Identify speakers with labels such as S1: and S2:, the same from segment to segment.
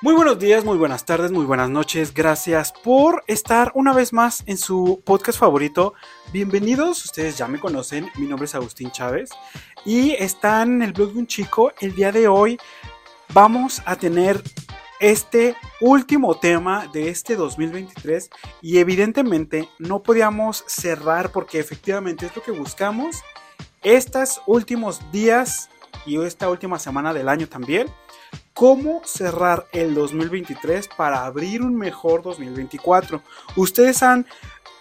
S1: Muy buenos días, muy buenas tardes, muy buenas noches. Gracias por estar una vez más en su podcast favorito. Bienvenidos, ustedes ya me conocen, mi nombre es Agustín Chávez y están en el blog de un chico. El día de hoy vamos a tener este último tema de este 2023 y evidentemente no podíamos cerrar porque efectivamente es lo que buscamos estos últimos días y esta última semana del año también cómo cerrar el 2023 para abrir un mejor 2024. Ustedes han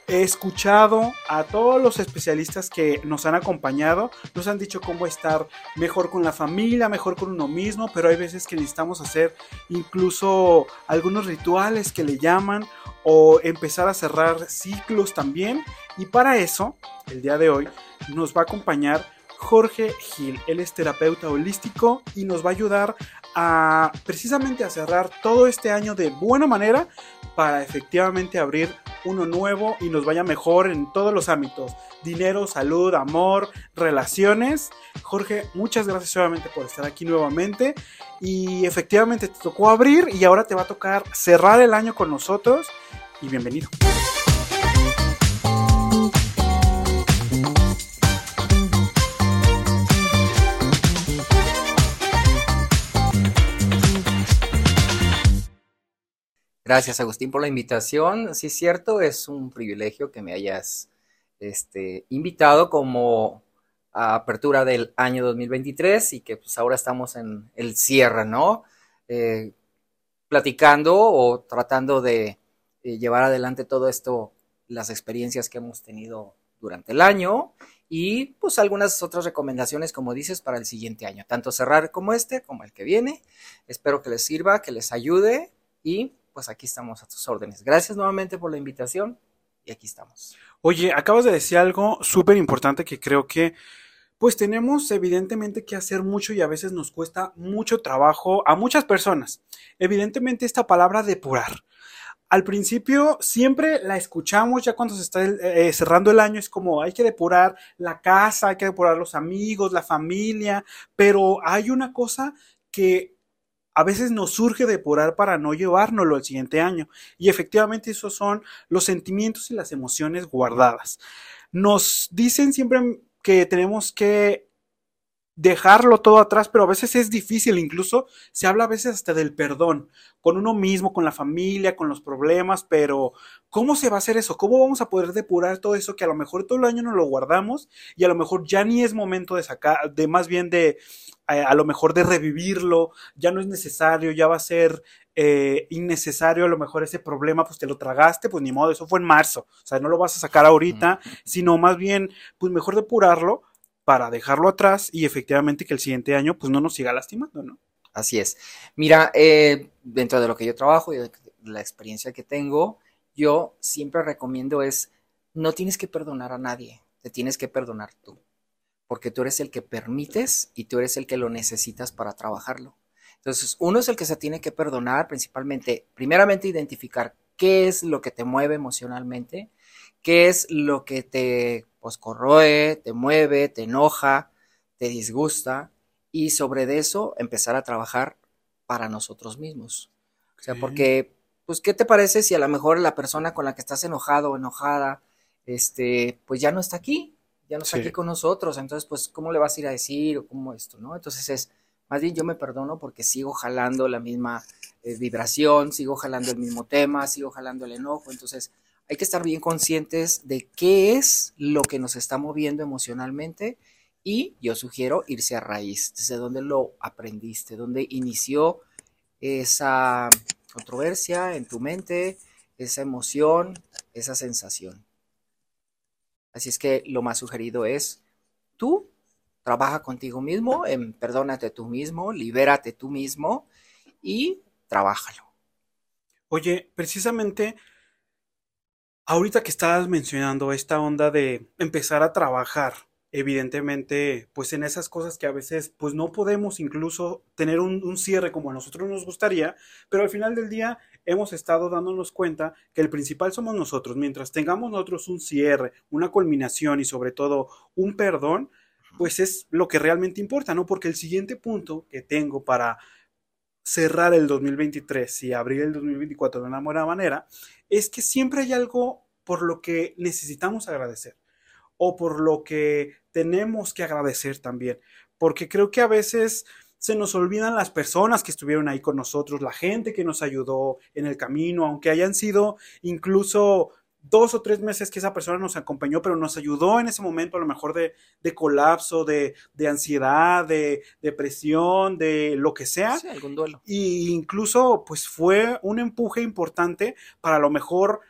S1: escuchado a todos los especialistas que nos han acompañado, nos han dicho cómo estar mejor con la familia, mejor con uno mismo, pero hay veces que necesitamos hacer incluso algunos rituales que le llaman o empezar a cerrar ciclos también. Y para eso, el día de hoy nos va a acompañar Jorge Gil. Él es terapeuta holístico y nos va a ayudar a precisamente a cerrar todo este año de buena manera para efectivamente abrir uno nuevo y nos vaya mejor en todos los ámbitos. Dinero, salud, amor, relaciones. Jorge, muchas gracias nuevamente por estar aquí nuevamente. Y efectivamente te tocó abrir y ahora te va a tocar cerrar el año con nosotros. Y bienvenido.
S2: Gracias, Agustín, por la invitación. Sí, es cierto, es un privilegio que me hayas este, invitado como apertura del año 2023 y que pues ahora estamos en el cierre, ¿no? Eh, platicando o tratando de, de llevar adelante todo esto, las experiencias que hemos tenido durante el año y pues algunas otras recomendaciones, como dices, para el siguiente año, tanto cerrar como este, como el que viene. Espero que les sirva, que les ayude y pues aquí estamos a tus órdenes. Gracias nuevamente por la invitación y aquí estamos.
S1: Oye, acabas de decir algo súper importante que creo que pues tenemos evidentemente que hacer mucho y a veces nos cuesta mucho trabajo a muchas personas. Evidentemente esta palabra depurar. Al principio siempre la escuchamos ya cuando se está eh, cerrando el año, es como hay que depurar la casa, hay que depurar los amigos, la familia, pero hay una cosa que a veces nos surge depurar para no llevárnoslo al siguiente año. Y efectivamente esos son los sentimientos y las emociones guardadas. Nos dicen siempre que tenemos que dejarlo todo atrás, pero a veces es difícil, incluso se habla a veces hasta del perdón, con uno mismo, con la familia, con los problemas, pero ¿cómo se va a hacer eso? ¿Cómo vamos a poder depurar todo eso que a lo mejor todo el año no lo guardamos y a lo mejor ya ni es momento de sacar, de más bien de, a, a lo mejor de revivirlo, ya no es necesario, ya va a ser eh, innecesario, a lo mejor ese problema, pues te lo tragaste, pues ni modo, eso fue en marzo, o sea, no lo vas a sacar ahorita, sino más bien, pues mejor depurarlo para dejarlo atrás y efectivamente que el siguiente año pues no nos siga lastimando, ¿no?
S2: Así es. Mira, eh, dentro de lo que yo trabajo y de la experiencia que tengo, yo siempre recomiendo es, no tienes que perdonar a nadie, te tienes que perdonar tú, porque tú eres el que permites y tú eres el que lo necesitas para trabajarlo. Entonces, uno es el que se tiene que perdonar, principalmente, primeramente identificar qué es lo que te mueve emocionalmente, qué es lo que te pues corroe, te mueve, te enoja, te disgusta y sobre eso empezar a trabajar para nosotros mismos. O sea, porque, pues, ¿qué te parece si a lo mejor la persona con la que estás enojado o enojada, este, pues ya no está aquí, ya no está
S1: Sí.
S2: aquí con nosotros, entonces, pues, ¿cómo le vas a ir a decir o cómo esto, no? Entonces es, más bien yo me perdono porque sigo jalando la misma eh, vibración, sigo jalando el mismo tema, sigo jalando el enojo, entonces hay que estar bien conscientes de qué es lo que nos está moviendo emocionalmente y yo sugiero irse a raíz, desde donde lo aprendiste, donde inició esa controversia en tu mente, esa emoción, esa sensación. Así es que lo más sugerido es tú trabaja contigo mismo, en perdónate tú mismo, libérate tú mismo y trabájalo.
S1: Oye, precisamente ahorita que estabas mencionando esta onda de empezar a trabajar, evidentemente, pues en esas cosas que a veces pues no podemos incluso tener un, un cierre como a nosotros nos gustaría, pero al final del día hemos estado dándonos cuenta que el principal somos nosotros. Mientras tengamos nosotros un cierre, una culminación y sobre todo un perdón, pues es lo que realmente importa, ¿no? Porque el siguiente punto que tengo para cerrar el 2023 y abrir el 2024 de una buena manera, es que siempre hay algo por lo que necesitamos agradecer o por lo que tenemos que agradecer también, porque creo que a veces se nos olvidan las personas que estuvieron ahí con nosotros, la gente que nos ayudó en el camino, aunque hayan sido incluso dos o tres meses que esa persona nos acompañó, pero nos ayudó en ese momento a lo mejor de, colapso, de, ansiedad, de depresión, de lo que sea.
S2: Sí, algún duelo.
S1: Y incluso pues fue un empuje importante para a lo mejor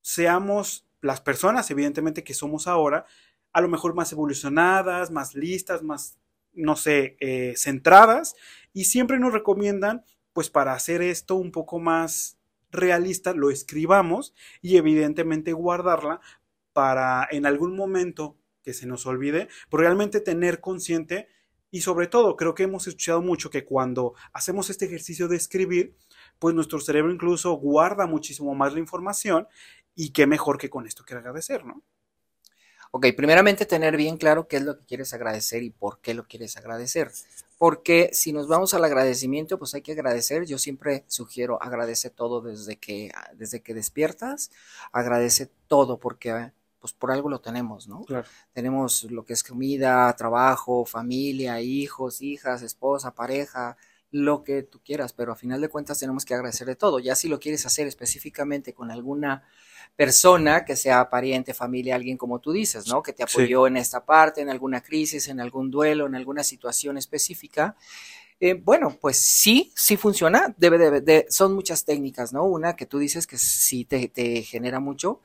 S1: seamos las personas, evidentemente que somos ahora, a lo mejor más evolucionadas, más listas, más, no sé, eh, centradas, y siempre nos recomiendan, pues para hacer esto un poco más realista lo escribamos y evidentemente guardarla para en algún momento que se nos olvide, pero realmente tener consciente y sobre todo creo que hemos escuchado mucho que cuando hacemos este ejercicio de escribir, pues nuestro cerebro incluso guarda muchísimo más la información y qué mejor que con esto que agradecer, ¿no?
S2: Ok, primeramente tener bien claro qué es lo que quieres agradecer y por qué lo quieres agradecer. Porque si nos vamos al agradecimiento, pues hay que agradecer. Yo siempre sugiero agradece todo desde que, desde que despiertas, agradece todo porque pues por algo lo tenemos, ¿no?
S1: Claro.
S2: Tenemos lo que es comida, trabajo, familia, hijos, hijas, esposa, pareja, lo que tú quieras, pero a final de cuentas tenemos que agradecerle todo. Ya si lo quieres hacer específicamente con alguna persona que sea pariente, familia, alguien como tú dices, ¿no? Que te apoyó en esta parte, en alguna crisis, en algún duelo, en alguna situación específica. Eh, bueno, pues sí, sí funciona. Debe de, son muchas técnicas, ¿no? Una que tú dices que sí te, te genera mucho.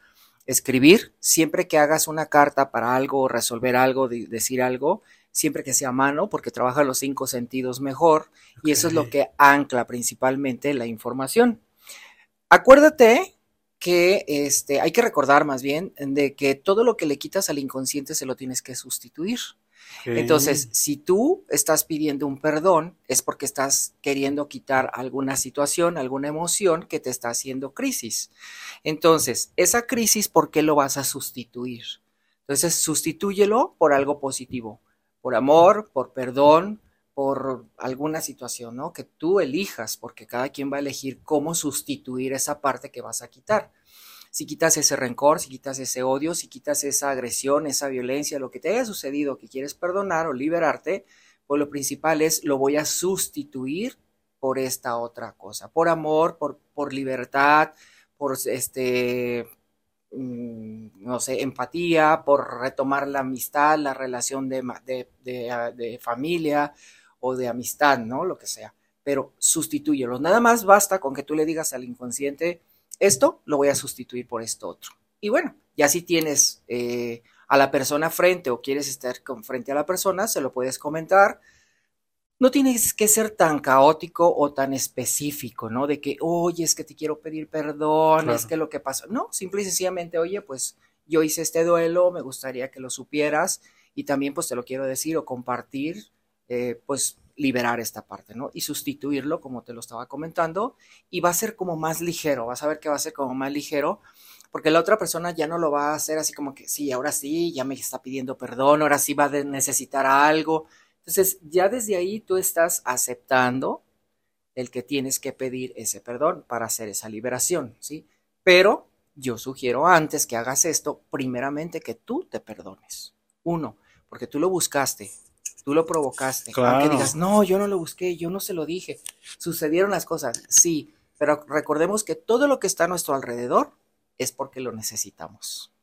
S2: Escribir, siempre que hagas una carta para algo, resolver algo, decir algo, siempre que sea a mano, porque trabaja los cinco sentidos mejor y eso es lo que ancla principalmente la información. Acuérdate que este, hay que recordar más bien de que todo lo que le quitas al inconsciente se lo tienes que sustituir. Entonces, si tú estás pidiendo un perdón, es porque estás queriendo quitar alguna situación, alguna emoción que te está haciendo crisis. Entonces, esa crisis, ¿por qué lo vas a sustituir? Entonces, sustitúyelo por algo positivo por amor, por perdón, por alguna situación, ¿no? Que tú elijas, porque cada quien va a elegir cómo sustituir esa parte que vas a quitar. Si quitas ese rencor, si quitas ese odio, si quitas esa agresión, esa violencia, lo que te haya sucedido, que quieres perdonar o liberarte, pues lo principal es lo voy a sustituir por esta otra cosa, por amor, por, por libertad, por este, Mm, no sé, empatía, por retomar la amistad, la relación de, ah, de, familia o de amistad, ¿no? Lo que sea. Pero sustitúyelo. Nada más basta con que tú le digas al inconsciente, esto lo voy a sustituir por esto otro. Y bueno, ya si tienes eh, a la persona frente o quieres estar con frente a la persona, se lo puedes comentar no tienes que ser tan caótico o tan específico, ¿no? De que, oye, es que te quiero pedir perdón, es que lo que pasó. No, simple y sencillamente, oye, pues yo hice este duelo, me gustaría que lo supieras y también pues te lo quiero decir o compartir, eh, pues liberar esta parte, ¿no? Y sustituirlo, como te lo estaba comentando, y va a ser como más ligero, vas a ver que va a ser como más ligero, porque la otra persona ya no lo va a hacer así como que, sí, ahora sí, ya me está pidiendo perdón, ahora sí va a necesitar algo, entonces, ya desde ahí tú estás aceptando el que tienes que pedir ese perdón para hacer esa liberación, ¿sí? Pero yo sugiero antes que hagas esto, primeramente que tú te perdones. Uno, porque tú lo buscaste, tú lo provocaste. Claro. Aunque digas, no, yo no lo busqué, yo no se lo dije. Sucedieron las cosas, sí, pero recordemos que todo lo que está a nuestro alrededor es porque lo necesitamos.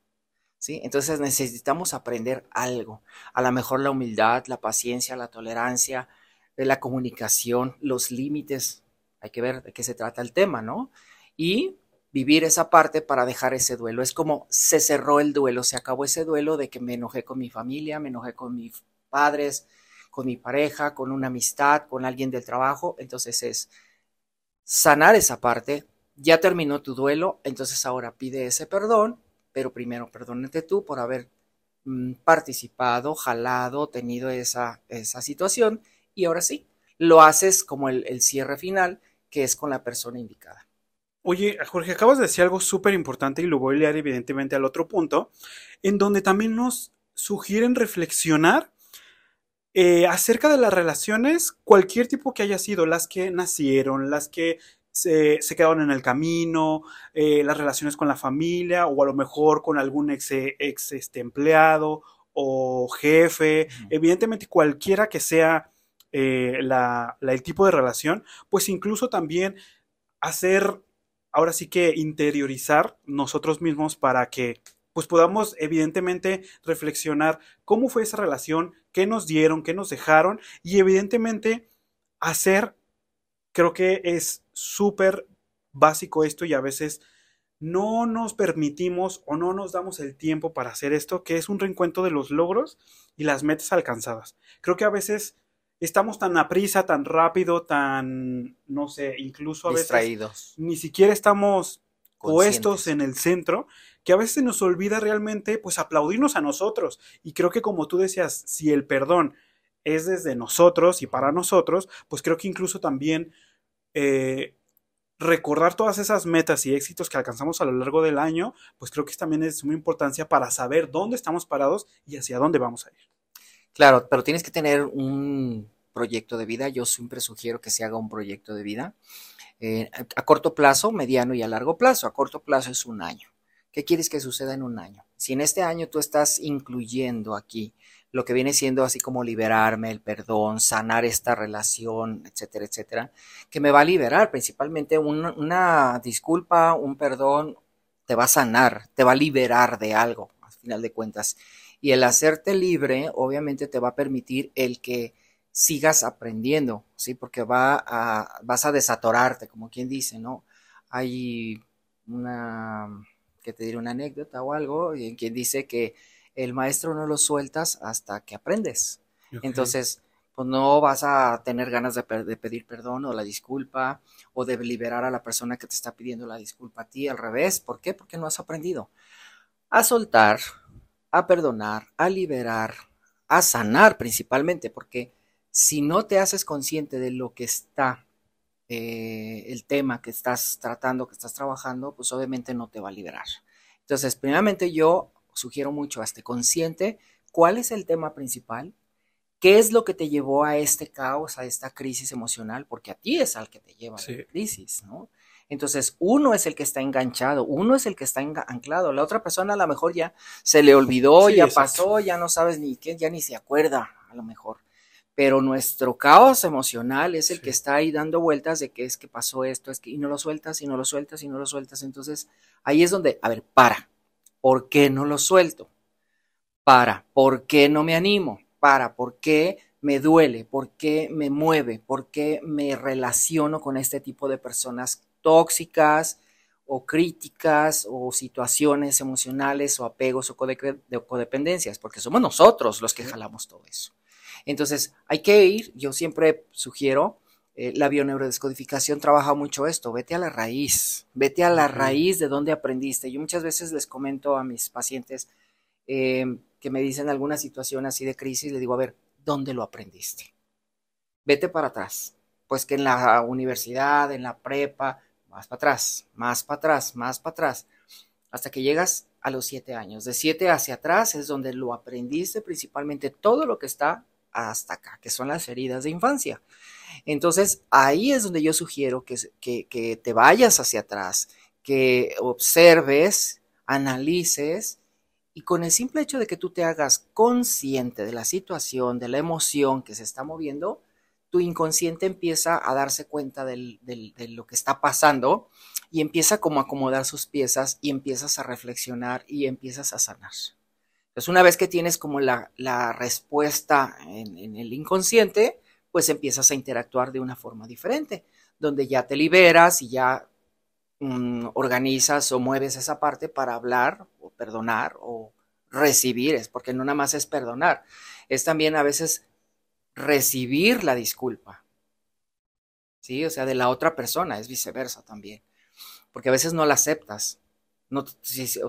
S2: ¿sí? Entonces necesitamos aprender algo. A lo mejor la humildad, la paciencia, la tolerancia, eh, la comunicación, los límites. Hay que ver de qué se trata el tema, ¿no? Y vivir esa parte para dejar ese duelo. Es como se cerró el duelo, se acabó ese duelo de que me enojé con mi familia, me enojé con mis padres, con mi pareja, con una amistad, con alguien del trabajo. Entonces es sanar esa parte. Ya terminó tu duelo, entonces ahora pide ese perdón pero primero perdónate tú por haber mm, participado, jalado, tenido esa, esa situación y ahora sí, lo haces como el, cierre final, que es con la persona indicada.
S1: Oye, Jorge, acabas de decir algo súper importante y lo voy a leer evidentemente al otro punto, en donde también nos sugieren reflexionar eh, acerca de las relaciones, cualquier tipo que haya sido, las que nacieron, las que se, quedaron en el camino, eh, las relaciones con la familia o a lo mejor con algún ex, ex este, empleado o jefe, evidentemente cualquiera que sea eh, la, el tipo de relación, pues incluso también hacer, ahora sí que interiorizar nosotros mismos para que pues podamos evidentemente reflexionar cómo fue esa relación, qué nos dieron, qué nos dejaron y evidentemente hacer, creo que es súper básico esto y a veces no nos permitimos o no nos damos el tiempo para hacer esto, que es un reencuentro de los logros y las metas alcanzadas. Creo que a veces estamos tan a prisa, tan rápido, tan, no sé, incluso a veces ni siquiera estamos puestos en el centro, que a veces nos olvida realmente, pues, aplaudirnos a nosotros. Y creo que como tú decías, si el perdón es desde nosotros y para nosotros, pues creo que incluso también eh, recordar todas esas metas y éxitos que alcanzamos a lo largo del año, pues creo que también es de suma importancia para saber dónde estamos parados y hacia dónde vamos a ir.
S2: Claro, pero tienes que tener un proyecto de vida. Yo siempre sugiero que se haga un proyecto de vida eh, a corto plazo, mediano y a largo plazo. A corto plazo es un año. ¿Qué quieres que suceda en un año? Si en este año tú estás incluyendo aquí lo que viene siendo así como liberarme, el perdón, sanar esta relación, etcétera, etcétera, que me va a liberar principalmente una disculpa, un perdón, te va a sanar, te va a liberar de algo, al final de cuentas. Y el hacerte libre, obviamente, te va a permitir el que sigas aprendiendo, ¿sí? Porque va a, vas a desatorarte, como quien dice, ¿no? Hay una, que te diré una anécdota o algo, y quien dice que el maestro no lo sueltas hasta que aprendes. Entonces, pues no vas a tener ganas de, de, pedir perdón o la disculpa o de liberar a la persona que te está pidiendo la disculpa a ti, al revés. ¿Por qué? Porque no has aprendido a soltar, a perdonar, a liberar, a sanar principalmente, porque si no te haces consciente de lo que está, eh, el tema que estás tratando, que estás trabajando, pues obviamente no te va a liberar. Entonces, primeramente yo sugiero mucho a este consciente cuál es el tema principal, qué es lo que te llevó a este caos, a esta crisis emocional, porque a ti es al que te lleva a la crisis, ¿no? Entonces, uno es el que está enganchado, uno es el que está anclado, la otra persona a lo mejor ya se le olvidó, ya pasó, ya no sabes ni qué, ya ni se acuerda, a lo mejor. Pero nuestro caos emocional es el que está ahí dando vueltas de que es que pasó esto, es que y no lo sueltas, y no lo sueltas, y no lo sueltas. Entonces, ahí es donde, a ver, para. ¿Por qué no lo suelto? Para. ¿Por qué no me animo? Para. ¿Por qué me duele? ¿Por qué me mueve? ¿Por qué me relaciono con este tipo de personas tóxicas o críticas o situaciones emocionales o apegos o codependencias, porque somos nosotros los que jalamos todo eso. Entonces, hay que ir, yo siempre sugiero, eh, la bioneurodescodificación trabaja mucho esto, vete a la raíz, vete a la raíz de dónde aprendiste. Yo muchas veces les comento a mis pacientes eh, que me dicen alguna situación así de crisis, le digo, a ver, ¿dónde lo aprendiste? Vete para atrás, pues que en la universidad, en la prepa, más para atrás, más para atrás, más para atrás, hasta que llegas a los siete años. De siete hacia atrás es donde lo aprendiste principalmente todo lo que está hasta acá, que son las heridas de infancia. Entonces, ahí es donde yo sugiero que, que, te vayas hacia atrás, que observes, analices y con el simple hecho de que tú te hagas consciente de la situación, de la emoción que se está moviendo, tu inconsciente empieza a darse cuenta de lo que está pasando y empieza como a acomodar sus piezas y empiezas a reflexionar y empiezas a sanar. Entonces, una vez que tienes como la, respuesta en, el inconsciente, pues empiezas a interactuar de una forma diferente, donde ya te liberas y ya mm, organizas o mueves esa parte para hablar o perdonar o recibir, es porque no nada más es perdonar, es también a veces recibir la disculpa. ¿Sí? O sea, de la otra persona, es viceversa también. Porque a veces no la aceptas. No,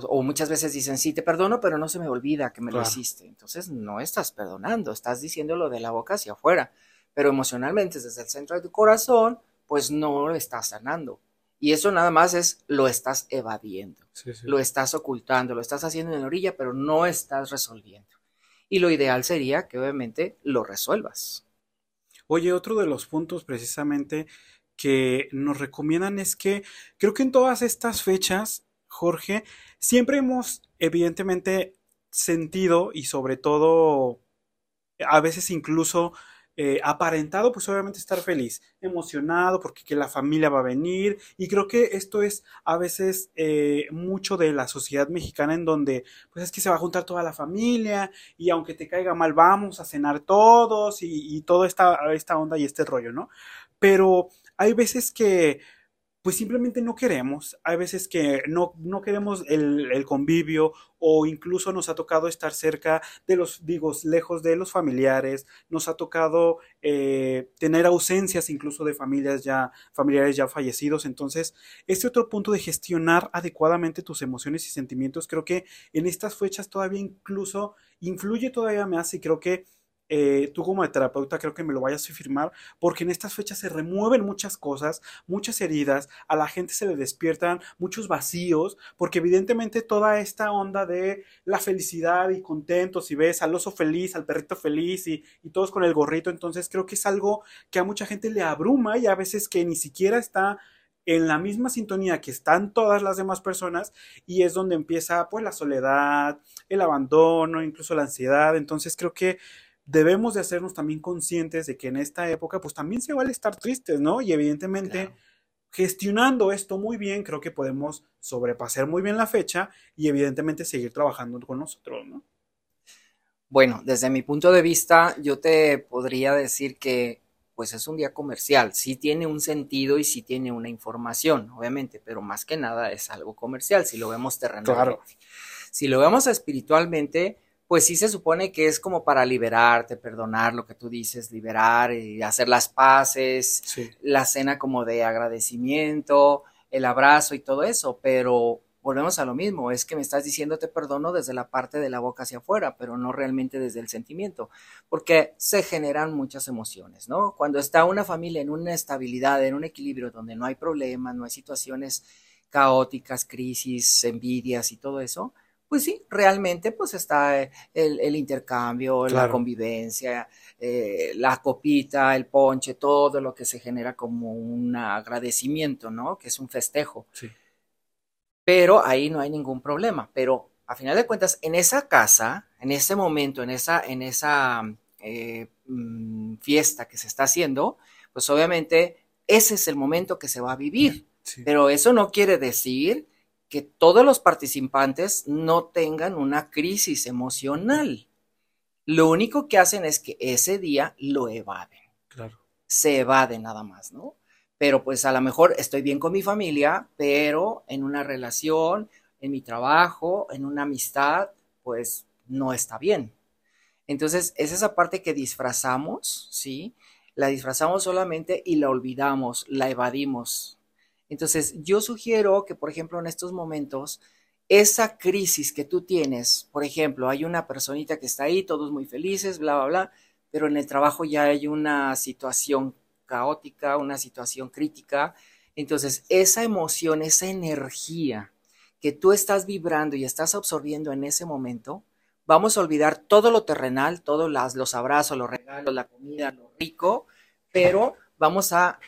S2: o muchas veces dicen, sí, te perdono, pero no se me olvida que me lo hiciste. Entonces no estás perdonando, estás diciéndolo de la boca hacia afuera. Pero emocionalmente, desde el centro de tu corazón, pues no lo estás sanando. Y eso nada más es, lo estás evadiendo, lo estás ocultando, lo estás haciendo en la orilla, pero no estás resolviendo. y lo ideal sería que obviamente lo resuelvas.
S1: Oye, otro de los puntos precisamente que nos recomiendan es que creo que en todas estas fechas, Jorge, siempre hemos evidentemente sentido y sobre todo a veces incluso eh, aparentado, pues obviamente estar feliz, emocionado porque que la familia va a venir y creo que esto es a veces eh, mucho de la sociedad mexicana en donde pues es que se va a juntar toda la familia y aunque te caiga mal vamos a cenar todos y, y toda esta, esta onda y este rollo, ¿no? Pero hay veces que pues simplemente no queremos. Hay veces que no, no queremos el, convivio o incluso nos ha tocado estar cerca de los, digo, lejos de los familiares. Nos ha tocado eh, tener ausencias incluso de familias ya, familiares ya fallecidos. Entonces, este otro punto de gestionar adecuadamente tus emociones y sentimientos, creo que en estas fechas todavía incluso influye todavía más y creo que eh, tú como terapeuta creo que me lo vayas a firmar, porque en estas fechas se remueven muchas cosas, muchas heridas, a la gente se le despiertan muchos vacíos, porque evidentemente toda esta onda de la felicidad y contentos, si ves al oso feliz, al perrito feliz y, y todos con el gorrito, entonces creo que es algo que a mucha gente le abruma y a veces que ni siquiera está en la misma sintonía que están todas las demás personas y es donde empieza pues la soledad, el abandono, incluso la ansiedad. Entonces creo que debemos de hacernos también conscientes de que en esta época pues también se vale estar tristes, ¿no? Y evidentemente gestionando esto muy bien, creo que podemos sobrepasar muy bien la fecha y evidentemente seguir trabajando con nosotros, ¿no?
S2: Bueno, desde mi punto de vista, yo te podría decir que pues es un día comercial, sí tiene un sentido y sí tiene una información, obviamente, pero más que nada es algo comercial, si lo vemos terrenalmente. Claro. Si lo vemos espiritualmente, pues sí se supone que es como para liberarte, perdonar lo que tú dices, liberar y hacer las paces, la cena como de agradecimiento, el abrazo y todo eso, pero volvemos a lo mismo, es que me estás diciendo te perdono desde la parte de la boca hacia afuera, pero no realmente desde el sentimiento, porque se generan muchas emociones, ¿no? Cuando está una familia en una estabilidad, en un equilibrio donde no hay problemas, no hay situaciones caóticas, crisis, envidias y todo eso, pues sí, realmente pues está el, intercambio, la convivencia, eh, la copita, el ponche, todo lo que se genera como un agradecimiento, ¿no? Que es un festejo. Sí. Pero ahí no hay ningún problema. Pero a final de cuentas, en esa casa, en ese momento, en esa, en esa eh, mm, fiesta que se está haciendo, pues obviamente ese es el momento que se va a vivir. Pero eso no quiere decir que todos los participantes no tengan una crisis emocional. Lo único que hacen es que ese día lo evaden. Claro. Se evaden nada más, ¿no? Pero pues a lo mejor estoy bien con mi familia, pero en una relación, en mi trabajo, en una amistad, pues no está bien. Entonces, es esa parte que disfrazamos, ¿sí? La disfrazamos solamente y la olvidamos, la evadimos, entonces, yo sugiero que, por ejemplo, en estos momentos, esa crisis que tú tienes, por ejemplo, hay una personita que está ahí, todos muy felices, bla, bla, bla, pero en el trabajo ya hay una situación caótica, una situación crítica. Entonces, esa emoción, esa energía que tú estás vibrando y estás absorbiendo en ese momento, vamos a olvidar todo lo terrenal, todos los abrazos, los regalos, la comida, lo rico, pero vamos a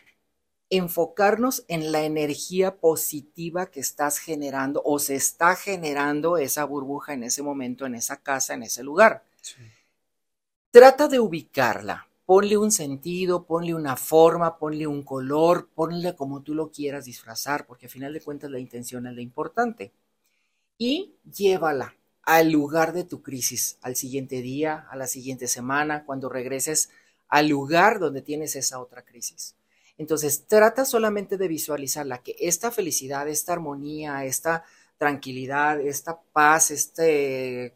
S2: enfocarnos en la energía positiva que estás generando o se está generando esa burbuja en ese momento, en esa casa, en ese lugar. Trata de ubicarla, ponle un sentido, ponle una forma, ponle un color, ponle como tú lo quieras disfrazar, porque al final de cuentas la intención es lo importante. Y llévala al lugar de tu crisis, al siguiente día, a la siguiente semana, cuando regreses al lugar donde tienes esa otra crisis. Entonces, trata solamente de visualizarla, que esta felicidad, esta armonía, esta tranquilidad, esta paz, este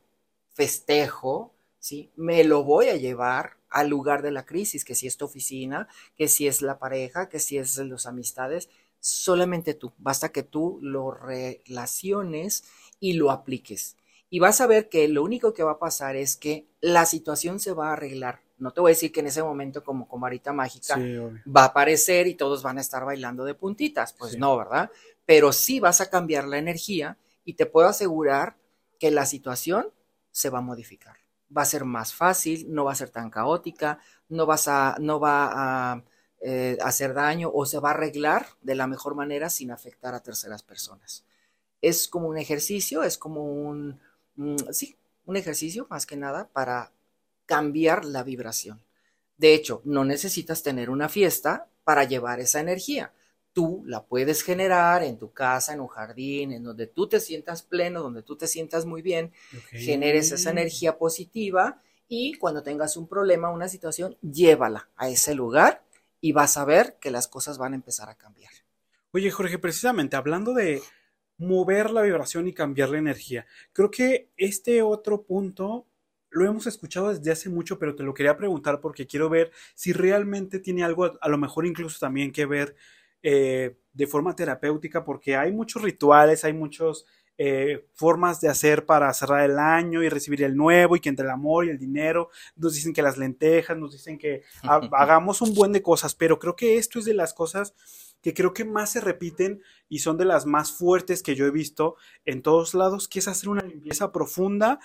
S2: festejo, ¿sí? Me lo voy a llevar al lugar de la crisis, que si es tu oficina, que si es la pareja, que si es las amistades, solamente tú. Basta que tú lo relaciones y lo apliques. Y vas a ver que lo único que va a pasar es que la situación se va a arreglar no te voy a decir que en ese momento como con varita mágica va a aparecer y todos van a estar bailando de puntitas, pues no, ¿verdad? Pero sí vas a cambiar la energía y te puedo asegurar que la situación se va a modificar. va a ser más fácil, no va a ser tan caótica, no, vas a, no va a eh, hacer daño o se va a arreglar de la mejor manera sin afectar a terceras personas. Es como un ejercicio, es como un, mm, sí, un ejercicio más que nada para cambiar la vibración. De hecho, no necesitas tener una fiesta para llevar esa energía. Tú la puedes generar en tu casa, en un jardín, en donde tú te sientas pleno, donde tú te sientas muy bien, generes esa energía positiva y cuando tengas un problema, una situación, llévala a ese lugar y vas a ver que las cosas van a empezar a cambiar.
S1: Oye, Jorge, precisamente hablando de mover la vibración y cambiar la energía, creo que este otro punto lo hemos escuchado desde hace mucho, pero te lo quería preguntar porque quiero ver si realmente tiene algo, a lo mejor incluso también que ver eh, de forma terapéutica, porque hay muchos rituales, hay muchas eh, formas de hacer para cerrar el año y recibir el nuevo, y que entre el amor y el dinero, nos dicen que las lentejas, nos dicen que hagamos un buen de cosas, pero creo que esto es de las cosas que creo que más se repiten y son de las más fuertes que yo he visto en todos lados, que es hacer una limpieza profunda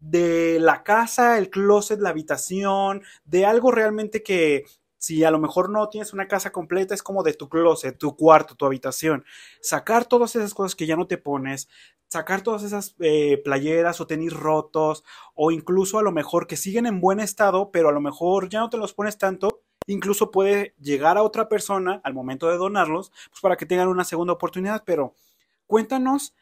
S1: de la casa, el closet, la habitación, de algo realmente que si a lo mejor no tienes una casa completa, es como de tu closet, tu cuarto, tu habitación. Sacar todas esas cosas que ya no te pones, sacar todas esas eh, playeras o tenis rotos, o incluso a lo mejor que siguen en buen estado, pero a lo mejor ya no te los pones tanto. Incluso puede llegar a otra persona al momento de donarlos, pues para que tengan una segunda oportunidad. Pero cuéntanos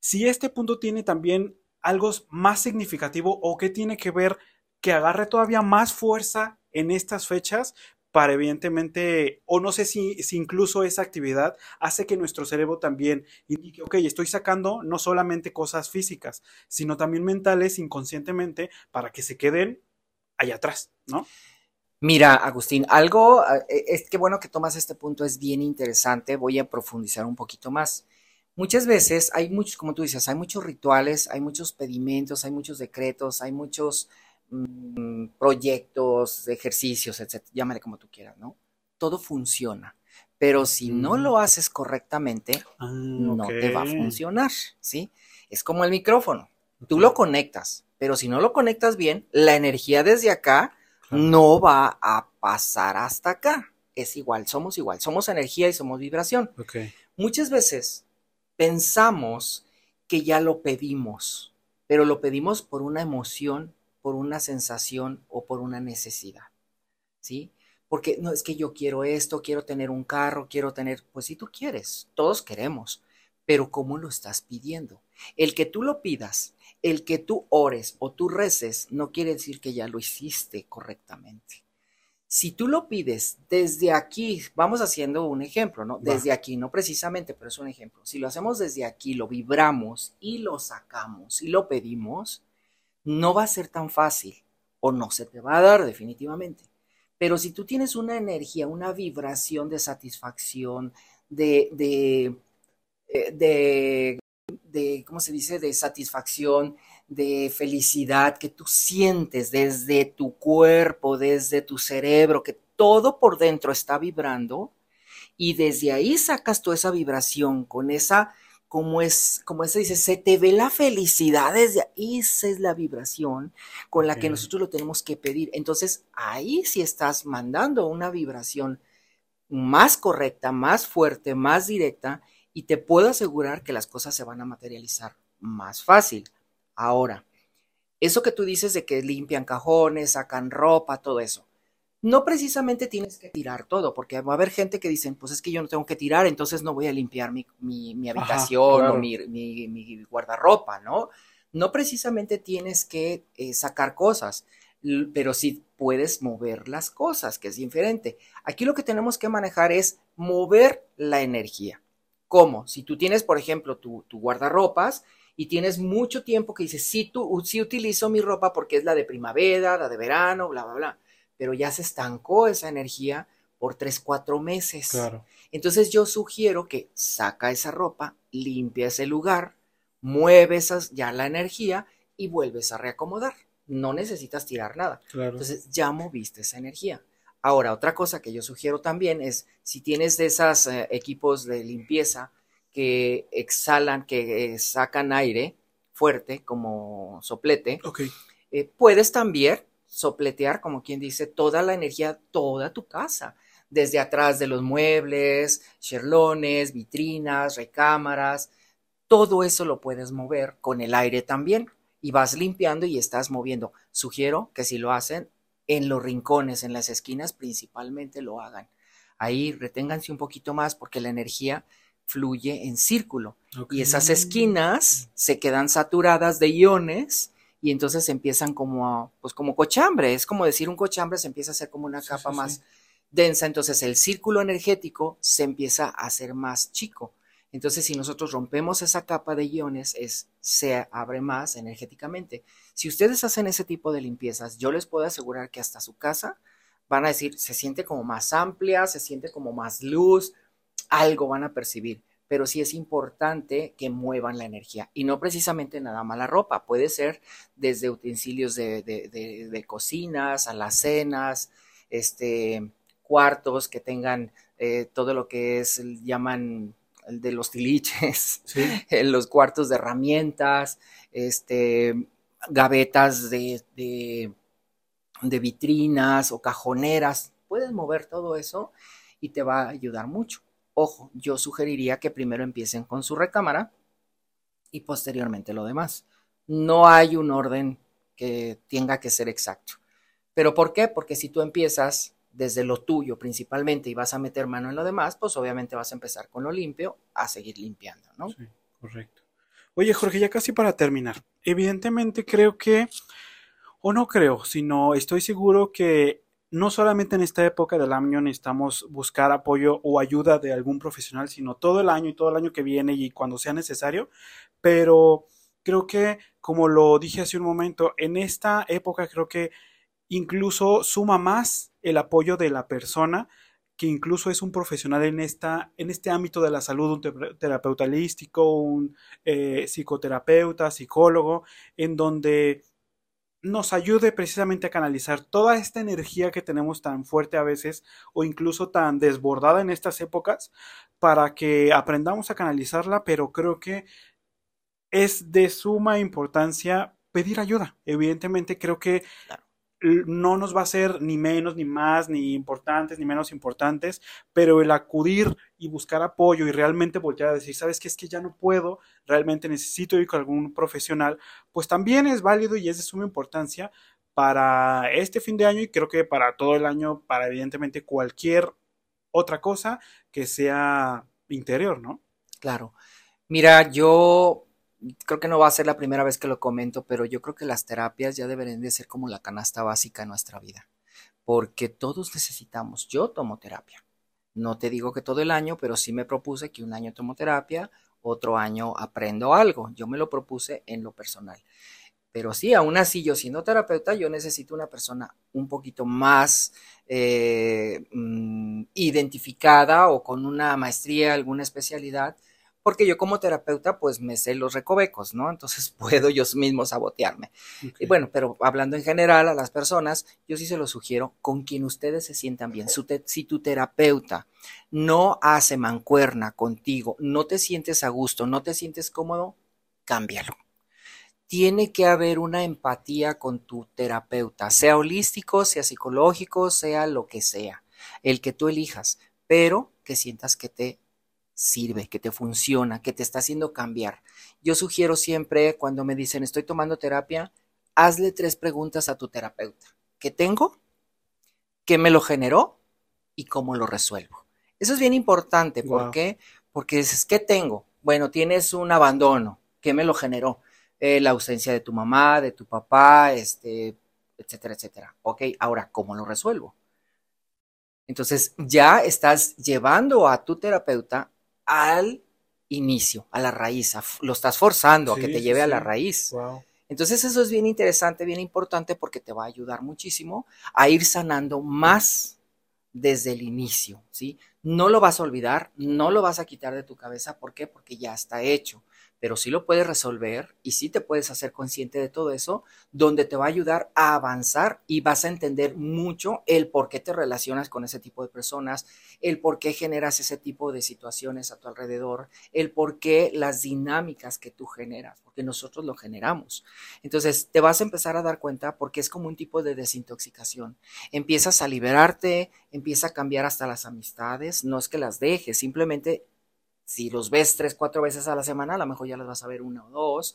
S1: si este punto tiene también algo más significativo o qué tiene que ver que agarre todavía más fuerza en estas fechas para evidentemente, o no sé si, si, incluso esa actividad hace que nuestro cerebro también indique, ok, estoy sacando no solamente cosas físicas, sino también mentales inconscientemente para que se queden allá atrás, ¿no?
S2: Mira, Agustín, algo, eh, es que bueno que tomas este punto, es bien interesante, voy a profundizar un poquito más. Muchas veces hay muchos, como tú dices, hay muchos rituales, hay muchos pedimentos, hay muchos decretos, hay muchos mm, proyectos, ejercicios, etc. Llámale como tú quieras, ¿no? Todo funciona. Pero si no mm. lo haces correctamente, ah, no te va a funcionar, ¿sí? Es como el micrófono. Tú lo conectas, pero si no lo conectas bien, la energía desde acá no va a pasar hasta acá. Es igual, somos igual, somos energía y somos vibración. Muchas veces pensamos que ya lo pedimos, pero lo pedimos por una emoción, por una sensación o por una necesidad. ¿Sí? Porque no es que yo quiero esto, quiero tener un carro, quiero tener, pues si tú quieres, todos queremos, pero ¿cómo lo estás pidiendo? El que tú lo pidas, el que tú ores o tú reces, no quiere decir que ya lo hiciste correctamente. Si tú lo pides desde aquí, vamos haciendo un ejemplo, ¿no? Desde aquí, no precisamente, pero es un ejemplo. Si lo hacemos desde aquí, lo vibramos y lo sacamos y lo pedimos, no va a ser tan fácil o no se te va a dar definitivamente. Pero si tú tienes una energía, una vibración de satisfacción, de, de, eh, de, de ¿cómo se dice? De satisfacción, de felicidad que tú sientes desde tu cuerpo, desde tu cerebro, que todo por dentro está vibrando y desde ahí sacas toda esa vibración con esa, como es, como se dice, se te ve la felicidad desde ahí, esa es la vibración con la que nosotros lo tenemos que pedir. Entonces ahí sí estás mandando una vibración más correcta, más fuerte, más directa y te puedo asegurar que las cosas se van a materializar más fácil. Ahora, eso que tú dices de que limpian cajones, sacan ropa, todo eso, no precisamente tienes que tirar todo, porque va a haber gente que dicen, pues es que yo no tengo que tirar, entonces no voy a limpiar mi, habitación o mi, guardarropa, ¿no? No precisamente tienes que eh, sacar cosas, pero sí puedes mover las cosas, que es diferente. Aquí lo que tenemos que manejar es mover la energía. ¿Cómo? Si tú tienes, por ejemplo, tu, tu guardarropas, y tienes mucho tiempo que dices, sí, tú, sí utilizo mi ropa porque es la de primavera, la de verano, bla, bla, bla, pero ya se estancó esa energía por tres, cuatro meses. Claro. Entonces yo sugiero que saca esa ropa, limpia ese lugar, mueve esas, ya la energía y vuelves a reacomodar. No necesitas tirar nada. Entonces ya moviste esa energía. Ahora, otra cosa que yo sugiero también es, si tienes de esos eh, equipos de limpieza, que exhalan, que eh, sacan aire fuerte como soplete. Eh, puedes también sopletear, como quien dice, toda la energía, toda tu casa, desde atrás de los muebles, cherlones, vitrinas, recámaras, todo eso lo puedes mover con el aire también y vas limpiando y estás moviendo. Sugiero que si lo hacen en los rincones, en las esquinas, principalmente lo hagan. Ahí reténganse un poquito más porque la energía fluye en círculo. Y esas esquinas se quedan saturadas de iones y entonces empiezan como pues como cochambre, es como decir un cochambre se empieza a hacer como una capa más densa, entonces el círculo energético se empieza a hacer más chico. Entonces, si nosotros rompemos esa capa de iones, es, se abre más energéticamente. Si ustedes hacen ese tipo de limpiezas, yo les puedo asegurar que hasta su casa van a decir, se siente como más amplia, se siente como más luz, algo van a percibir. Pero sí es importante que muevan la energía y no precisamente nada más la ropa, puede ser desde utensilios de, de, cocinas, alacenas, este, cuartos que tengan eh, todo lo que es, llaman el de los tiliches, los cuartos de herramientas, este, gavetas de, de, vitrinas o cajoneras. Puedes mover todo eso y te va a ayudar mucho. Ojo, yo sugeriría que primero empiecen con su recámara y posteriormente lo demás. No hay un orden que tenga que ser exacto. ¿Pero por qué? Porque si tú empiezas desde lo tuyo principalmente y vas a meter mano en lo demás, pues obviamente vas a empezar con lo limpio a seguir limpiando, ¿no? Sí,
S1: correcto. Oye, Jorge, ya casi para terminar. Evidentemente creo que, o no creo, sino estoy seguro que no solamente en esta época del año necesitamos buscar apoyo o ayuda de algún profesional, sino todo el año y todo el año que viene y cuando sea necesario, pero creo que, como lo dije hace un momento, en esta época creo que incluso suma más el apoyo de la persona que incluso es un profesional en, esta, en este ámbito de la salud, un terapeuta holístico, un eh, psicoterapeuta, psicólogo, en donde nos ayude precisamente a canalizar toda esta energía que tenemos tan fuerte a veces o incluso tan desbordada en estas épocas para que aprendamos a canalizarla, pero creo que es de suma importancia pedir ayuda. Evidentemente creo que no nos va a ser ni menos, ni más, ni importantes, ni menos importantes, pero el acudir y buscar apoyo y realmente voltear a decir, sabes que es que ya no puedo, realmente necesito ir con algún profesional, pues también es válido y es de suma importancia para este fin de año y creo que para todo el año, para evidentemente cualquier otra cosa que sea interior, ¿no?
S2: Claro. Mira, yo creo que no va a ser la primera vez que lo comento, pero yo creo que las terapias ya deberían de ser como la canasta básica en nuestra vida, porque todos necesitamos, yo tomo terapia. No te digo que todo el año, pero sí me propuse que un año tomo terapia, otro año aprendo algo. Yo me lo propuse en lo personal. Pero sí, aún así, yo siendo terapeuta, yo necesito una persona un poquito más eh, mm, identificada o con una maestría, alguna especialidad, porque yo como terapeuta pues me sé los recovecos, ¿no? Entonces puedo yo mismo sabotearme. Y bueno, pero hablando en general a las personas, yo sí se lo sugiero con quien ustedes se sientan bien. Si tu terapeuta no hace mancuerna contigo, no te sientes a gusto, no te sientes cómodo, cámbialo. Tiene que haber una empatía con tu terapeuta, sea holístico, sea psicológico, sea lo que sea, el que tú elijas, pero que sientas que te sirve, que te funciona, que te está haciendo cambiar. Yo sugiero siempre cuando me dicen estoy tomando terapia, hazle tres preguntas a tu terapeuta. ¿Qué tengo? ¿Qué me lo generó? ¿Y cómo lo resuelvo? Eso es bien importante. ¿Por qué? Porque dices, ¿qué tengo? Bueno, tienes un abandono. ¿Qué me lo generó? Eh, la ausencia de tu mamá, de tu papá, este, etcétera, etcétera. Ok, ahora, ¿cómo lo resuelvo? Entonces ya estás llevando a tu terapeuta al inicio, a la raíz, lo estás forzando a que te lleve a la raíz. Entonces eso es bien interesante, bien importante porque te va a ayudar muchísimo a ir sanando más desde el inicio, ¿sí? No lo vas a olvidar, no lo vas a quitar de tu cabeza, ¿por qué? Porque ya está hecho, pero sí lo puedes resolver y sí te puedes hacer consciente de todo eso, donde te va a ayudar a avanzar y vas a entender mucho el por qué te relacionas con ese tipo de personas, el por qué generas ese tipo de situaciones a tu alrededor, el por qué las dinámicas que tú generas, porque nosotros lo generamos. Entonces, te vas a empezar a dar cuenta porque es como un tipo de desintoxicación. Empiezas a liberarte, empieza a cambiar hasta las amistades, no es que las dejes, simplemente si los ves tres, cuatro veces a la semana, a lo mejor ya las vas a ver una o dos,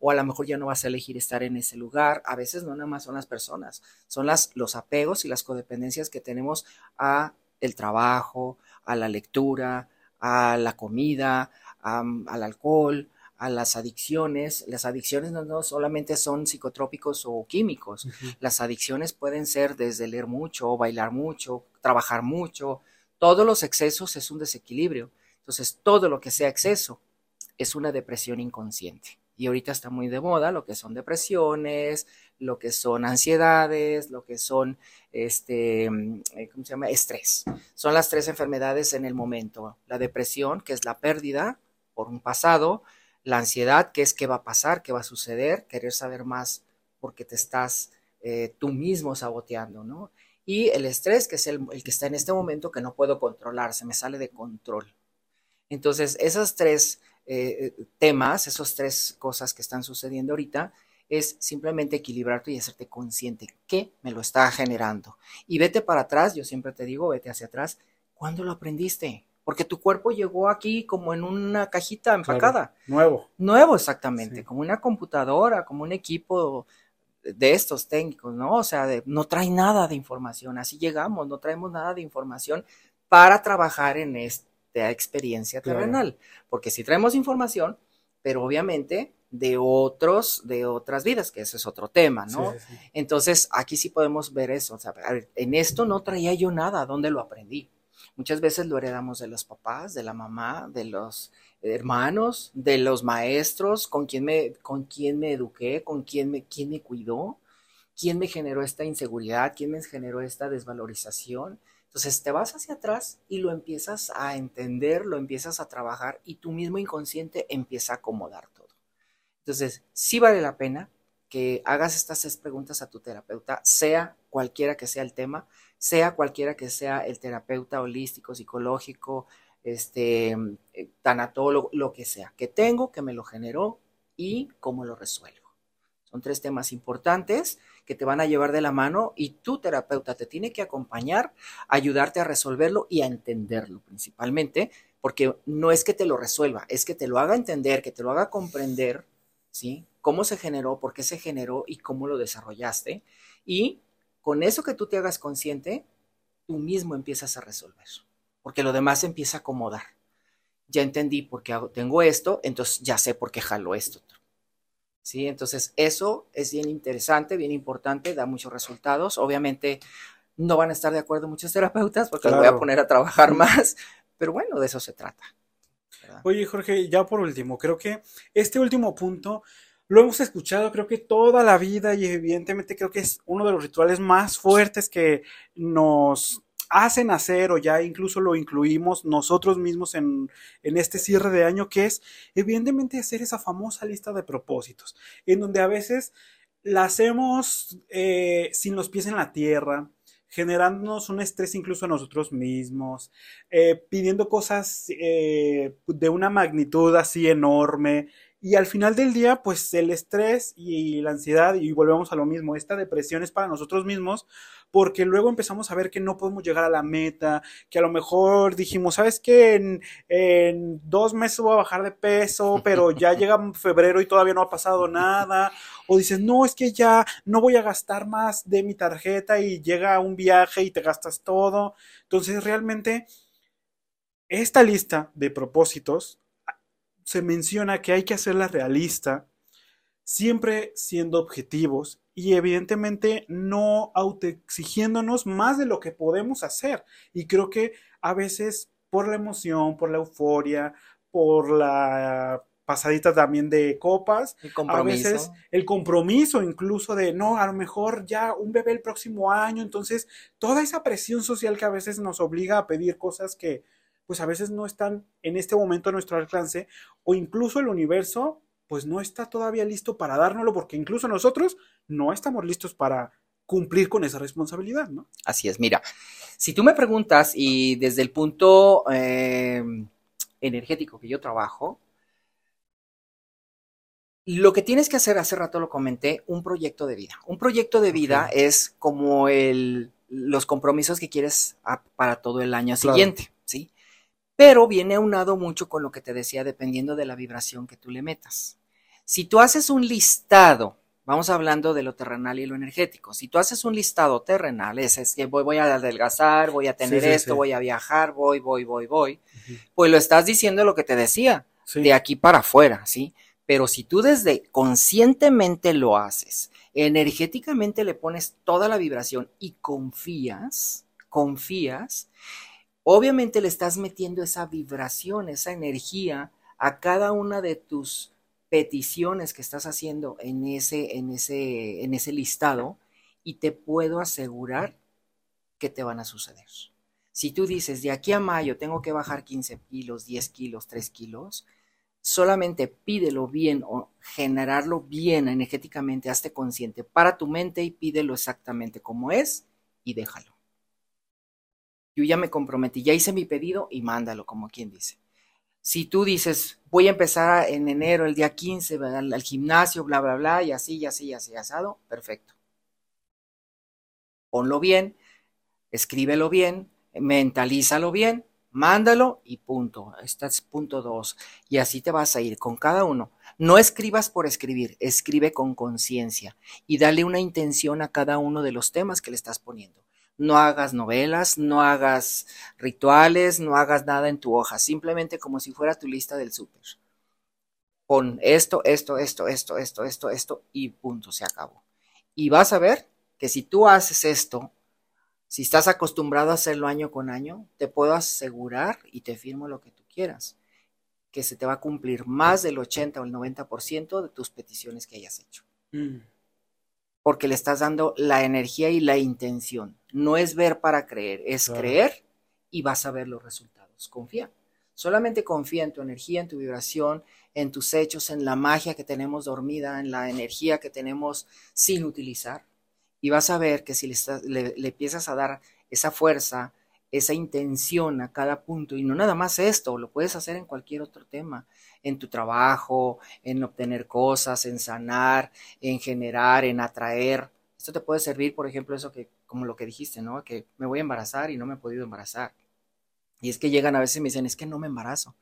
S2: o a lo mejor ya no vas a elegir estar en ese lugar. A veces no nada más son las personas, son las, los apegos y las codependencias que tenemos a el trabajo, a la lectura, a la comida, al alcohol, a las adicciones. Las adicciones no, solamente son psicotrópicos o químicos. Las adicciones pueden ser desde leer mucho, bailar mucho, trabajar mucho. Todos los excesos es un desequilibrio. Entonces, todo lo que sea exceso es una depresión inconsciente. Y ahorita está muy de moda lo que son depresiones, lo que son ansiedades, lo que son, este, eh, ¿cómo se llama? Estrés. Son las tres enfermedades en el momento. La depresión, que es la pérdida por un pasado. La ansiedad, que es qué va a pasar, qué va a suceder, querer saber más porque te estás eh, tú mismo saboteando, ¿no? Y el estrés, que es el, el que está en este momento que no puedo controlar, se me sale de control. Entonces, esos tres eh, temas, esas tres cosas que están sucediendo ahorita, es simplemente equilibrarte y hacerte consciente que me lo está generando. Y vete para atrás, yo siempre te digo, vete hacia atrás, ¿cuándo lo aprendiste? Porque tu cuerpo llegó aquí como en una cajita empacada.
S1: nuevo.
S2: Nuevo, exactamente, como una computadora, como un equipo de estos técnicos, ¿no? O sea, no trae nada de información, así llegamos, no traemos nada de información para trabajar en este experiencia terrenal, porque si traemos información, pero obviamente de otros, de otras vidas, que ese es otro tema, ¿no? Entonces, aquí sí podemos ver eso. O sea, en esto no traía yo nada, ¿dónde lo aprendí? Muchas veces lo heredamos de los papás, de la mamá, de los hermanos, de los maestros, con quién me, con quién me eduqué, con quién me, quién me cuidó, quién me generó esta inseguridad, quién me generó esta desvalorización. Entonces te vas hacia atrás y lo empiezas a entender, lo empiezas a trabajar y tu mismo inconsciente empieza a acomodar todo. Entonces, sí vale la pena que hagas estas seis preguntas a tu terapeuta, sea cualquiera que sea el tema, sea cualquiera que sea el terapeuta holístico, psicológico, este, eh, tanatólogo, lo que sea, que tengo, que me lo generó y cómo lo resuelvo. Son tres temas importantes que te van a llevar de la mano y tu terapeuta te tiene que acompañar, ayudarte a resolverlo y a entenderlo principalmente, porque no es que te lo resuelva, es que te lo haga entender, que te lo haga comprender, ¿sí? Cómo se generó, por qué se generó y cómo lo desarrollaste. Y con eso que tú te hagas consciente, tú mismo empiezas a resolver, porque lo demás empieza a acomodar. Ya entendí por qué tengo esto, entonces ya sé por qué jalo esto. ¿Sí? Entonces, eso es bien interesante, bien importante, da muchos resultados. Obviamente, no van a estar de acuerdo muchos terapeutas porque los voy a poner a trabajar más, pero bueno, de eso se trata.
S1: Oye, Jorge, ya por último, creo que este último punto lo hemos escuchado creo que toda la vida y evidentemente creo que es uno de los rituales más fuertes que nos hacen hacer o ya incluso lo incluimos nosotros mismos en, este cierre de año, que es evidentemente hacer esa famosa lista de propósitos, en donde a veces la hacemos eh, sin los pies en la tierra, generándonos un estrés incluso a nosotros mismos, eh, pidiendo cosas eh, de una magnitud así enorme. Y al final del día, pues el estrés y la ansiedad, y volvemos a lo mismo, esta depresión es para nosotros mismos, porque luego empezamos a ver que no podemos llegar a la meta, que a lo mejor dijimos, ¿sabes qué? En, dos meses voy a bajar de peso, pero ya llega febrero y todavía no ha pasado nada. O dices, no, es que ya no voy a gastar más de mi tarjeta y llega un viaje y te gastas todo. Entonces, realmente, esta lista de propósitos se menciona que hay que hacerla realista, siempre siendo objetivos y evidentemente no autoexigiéndonos más de lo que podemos hacer. Y creo que a veces por la emoción, por la euforia, por la pasadita también de copas, a veces el compromiso incluso de no, a lo mejor ya un bebé el próximo año, entonces toda esa presión social que a veces nos obliga a pedir cosas que pues a veces no están en este momento a nuestro alcance o incluso el universo pues no está todavía listo para dárnoslo porque incluso nosotros no estamos listos para cumplir con esa responsabilidad, ¿no?
S2: Así es, mira, si tú me preguntas y desde el punto eh, energético que yo trabajo, lo que tienes que hacer, hace rato lo comenté, un proyecto de vida. Un proyecto de vida es como el, los compromisos que quieres para todo el año siguiente. Pero viene aunado mucho con lo que te decía, dependiendo de la vibración que tú le metas. Si tú haces un listado, vamos hablando de lo terrenal y lo energético, si tú haces un listado terrenal, es, es que voy, voy, a adelgazar, voy a tener esto, voy a viajar, voy, voy, voy, voy, pues lo estás diciendo lo que te decía, de aquí para afuera, ¿sí? Pero si tú desde conscientemente lo haces, energéticamente le pones toda la vibración y confías, confías, obviamente le estás metiendo esa vibración, esa energía a cada una de tus peticiones que estás haciendo en ese, en ese, en ese listado y te puedo asegurar que te van a suceder. Si tú dices, de aquí a mayo tengo que bajar 15 kilos, 10 kilos, 3 kilos, solamente pídelo bien o generarlo bien energéticamente, hazte consciente para tu mente y pídelo exactamente como es y déjalo. Yo ya me comprometí, ya hice mi pedido y mándalo, como quien dice. Si tú dices, voy a empezar en enero, el día 15, al, gimnasio, bla, bla, bla, y así, y así, y así, asado, perfecto. Ponlo bien, escríbelo bien, mentalízalo bien, mándalo y punto. Este es punto dos. Y así te vas a ir con cada uno. No escribas por escribir, escribe con conciencia y dale una intención a cada uno de los temas que le estás poniendo. No hagas novelas, no hagas rituales, no hagas nada en tu hoja, simplemente como si fuera tu lista del súper. Pon esto, esto, esto, esto, esto, esto, esto y punto, se acabó. Y vas a ver que si tú haces esto si estás acostumbrado a hacerlo año con año, te puedo asegurar y te firmo lo que tú quieras, que se te va a cumplir más del 80 o el 90% de tus peticiones que hayas hecho. Mm. Porque le estás dando la energía y la intención. No es ver para creer, es creer y vas a ver los resultados. Confía. Solamente confía en tu energía, en tu vibración, en tus hechos, en la magia que tenemos dormida, en la energía que tenemos sin utilizar y vas a ver que si le, le, empiezas a dar esa fuerza, esa intención a cada punto, y no nada más esto, lo puedes hacer en cualquier otro tema, en tu trabajo, en obtener cosas, en sanar, en generar, en atraer. Esto te puede servir, por ejemplo, eso que, como lo que dijiste, ¿no? Que me voy a embarazar y no me he podido embarazar. Y es que llegan a veces y me dicen, es que no me embarazo.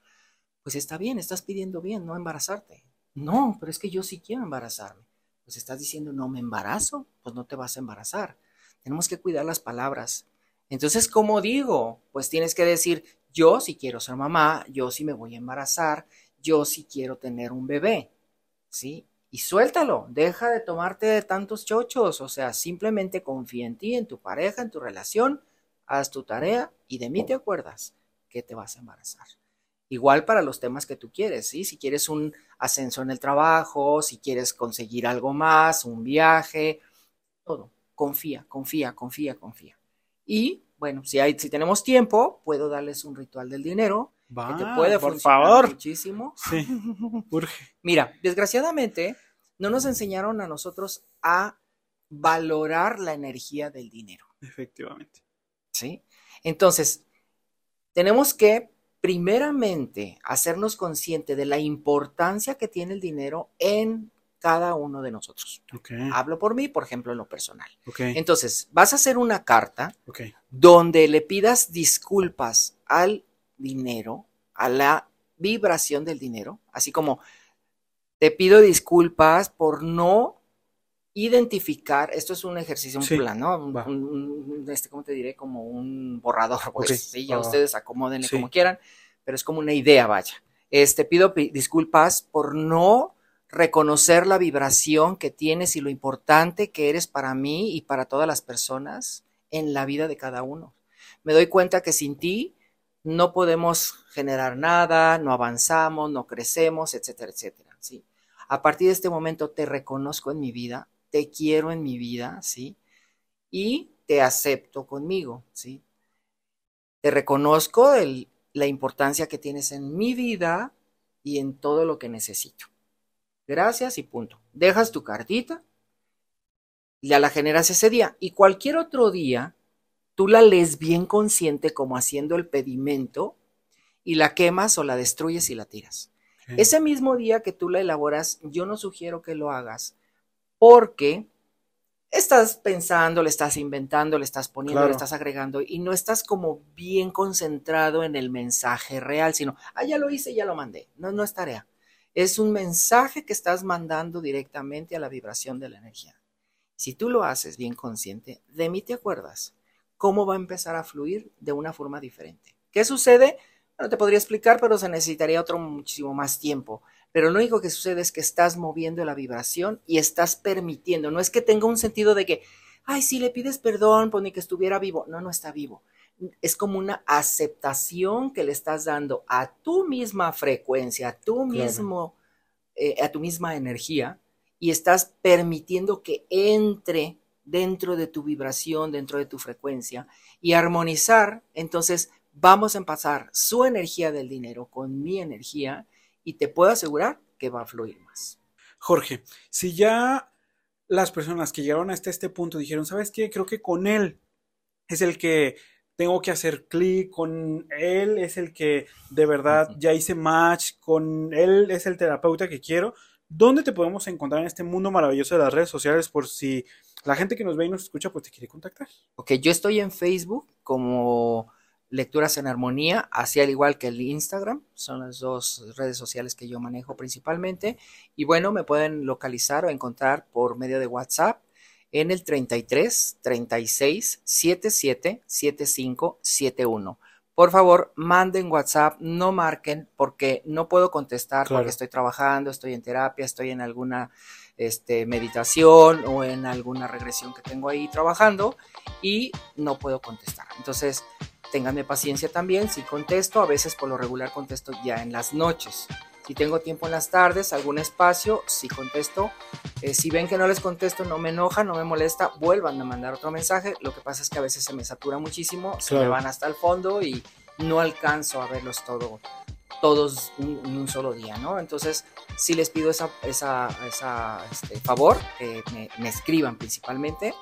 S2: Pues está bien, estás pidiendo bien, no embarazarte. No, pero es que yo sí quiero embarazarme pues estás diciendo no me embarazo, pues no te vas a embarazar. Tenemos que cuidar las palabras. Entonces, ¿cómo digo? Pues tienes que decir, yo sí quiero ser mamá, yo sí me voy a embarazar, yo sí quiero tener un bebé, ¿sí? Y suéltalo, deja de tomarte de tantos chochos, o sea, simplemente confía en ti, en tu pareja, en tu relación, haz tu tarea y de mí te acuerdas que te vas a embarazar. Igual para los temas que tú quieres, ¿sí? Si quieres un ascenso en el trabajo, si quieres conseguir algo más, un viaje, todo. Confía, confía, confía, confía. Y bueno, si, hay, si tenemos tiempo, puedo darles un ritual del dinero que te puede por favor. muchísimo.
S1: Sí, urge.
S2: Mira, desgraciadamente no nos enseñaron a nosotros a valorar la energía del dinero.
S1: Efectivamente.
S2: ¿Sí? Entonces, tenemos que primeramente hacernos consciente de la importancia que tiene el dinero en cada uno de nosotros. Hablo por mí, por ejemplo, en lo personal. Entonces, vas a hacer una carta donde le pidas disculpas al dinero, a la vibración del dinero, así como te pido disculpas por no identificar, esto es un ejercicio, un plan, ¿no? Un, este, ¿cómo te diré? Como un borrador, pues, sí, ya ustedes acomódenle como quieran, pero es como una idea, vaya. Este, pido disculpas por no reconocer la vibración que tienes y lo importante que eres para mí y para todas las personas en la vida de cada uno. Me doy cuenta que sin ti no podemos generar nada, no avanzamos, no crecemos, etcétera, etcétera, ¿sí? A partir de este momento te reconozco en mi vida, te quiero en mi vida, ¿sí? Y te acepto conmigo, ¿sí? Te reconozco el, la importancia que tienes en mi vida y en todo lo que necesito. Gracias y punto. Dejas tu cartita, ya la generas ese día y cualquier otro día tú la lees bien consciente como haciendo el pedimento y la quemas o la destruyes y la tiras. Ese mismo día que tú la elaboras, yo no sugiero que lo hagas porque estás pensando, le estás inventando, le estás poniendo, le estás agregando y no estás como bien concentrado en el mensaje real, sino, ah, ya lo hice, ya lo mandé. No, no es tarea. Es un mensaje que estás mandando directamente a la vibración de la energía. Si tú lo haces bien consciente, de mí te acuerdas. ¿Cómo va a empezar a fluir de una forma diferente? ¿Qué sucede? No te podría explicar, pero se necesitaría otro muchísimo más tiempo. Pero lo único que sucede es que estás moviendo la vibración y estás permitiendo. No es que tenga un sentido de que, ay, si le pides perdón, pues ni que estuviera vivo. No, no está vivo. Es como una aceptación que le estás dando a tu misma frecuencia, a tu mismo, eh, a tu misma energía, y estás permitiendo que entre dentro de tu vibración, dentro de tu frecuencia, y armonizar. Entonces, vamos a pasar su energía del dinero con mi energía y te puedo asegurar que va a fluir más.
S1: Jorge, si ya las personas que llegaron hasta este punto dijeron, ¿sabes qué? Creo que con él es el que tengo que hacer clic, con él es el que de verdad ya hice match, con él es el terapeuta que quiero. ¿Dónde te podemos encontrar en este mundo maravilloso de las redes sociales por si la gente que nos ve y nos escucha pues te quiere contactar?
S2: Ok, yo estoy en Facebook como Lecturas en Armonía, así al igual que el Instagram, son las dos redes sociales que yo manejo principalmente. Y bueno, me pueden localizar o encontrar por medio de WhatsApp en el 33 36 77 75 71. Por favor, manden WhatsApp, no marquen porque no puedo contestar porque estoy trabajando, estoy en terapia, estoy en alguna este, meditación o en alguna regresión que tengo ahí trabajando y no puedo contestar. Entonces, Ténganme paciencia también, si contesto, a veces por lo regular contesto ya en las noches. Si tengo tiempo en las tardes, algún espacio, si contesto. Eh, si ven que no les contesto, no me enoja, no me molesta, vuelvan a mandar otro mensaje. Lo que pasa es que a veces se me satura muchísimo, se me van hasta el fondo y no alcanzo a verlos todo, todos en un solo día, ¿no? Entonces, sí les pido esa, esa, esa este, favor, que me, me escriban principalmente.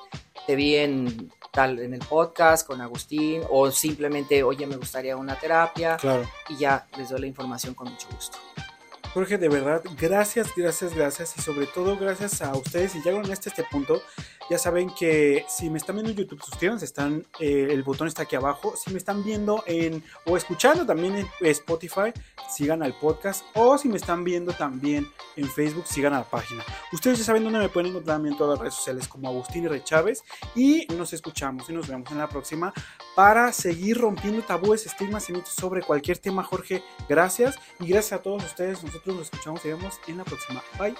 S2: Te vi en tal en el podcast con Agustín o simplemente, oye, me gustaría una terapia.
S1: Claro.
S2: Y ya les doy la información con mucho gusto.
S1: Jorge, de verdad, gracias, gracias, gracias y sobre todo gracias a ustedes. Si llegaron hasta este punto, ya saben que si me están viendo en YouTube, suscríbanse, están, eh, el botón está aquí abajo. Si me están viendo en o escuchando también en Spotify, sigan al podcast. O si me están viendo también en Facebook, sigan a la página. Ustedes ya saben dónde me pueden encontrar en todas las redes sociales como Agustín R. Chávez. Y nos escuchamos y nos vemos en la próxima para seguir rompiendo tabúes, estigmas y mitos sobre cualquier tema. Jorge, gracias. Y gracias a todos ustedes. Nosotros nos escuchamos y vemos en la próxima. Bye.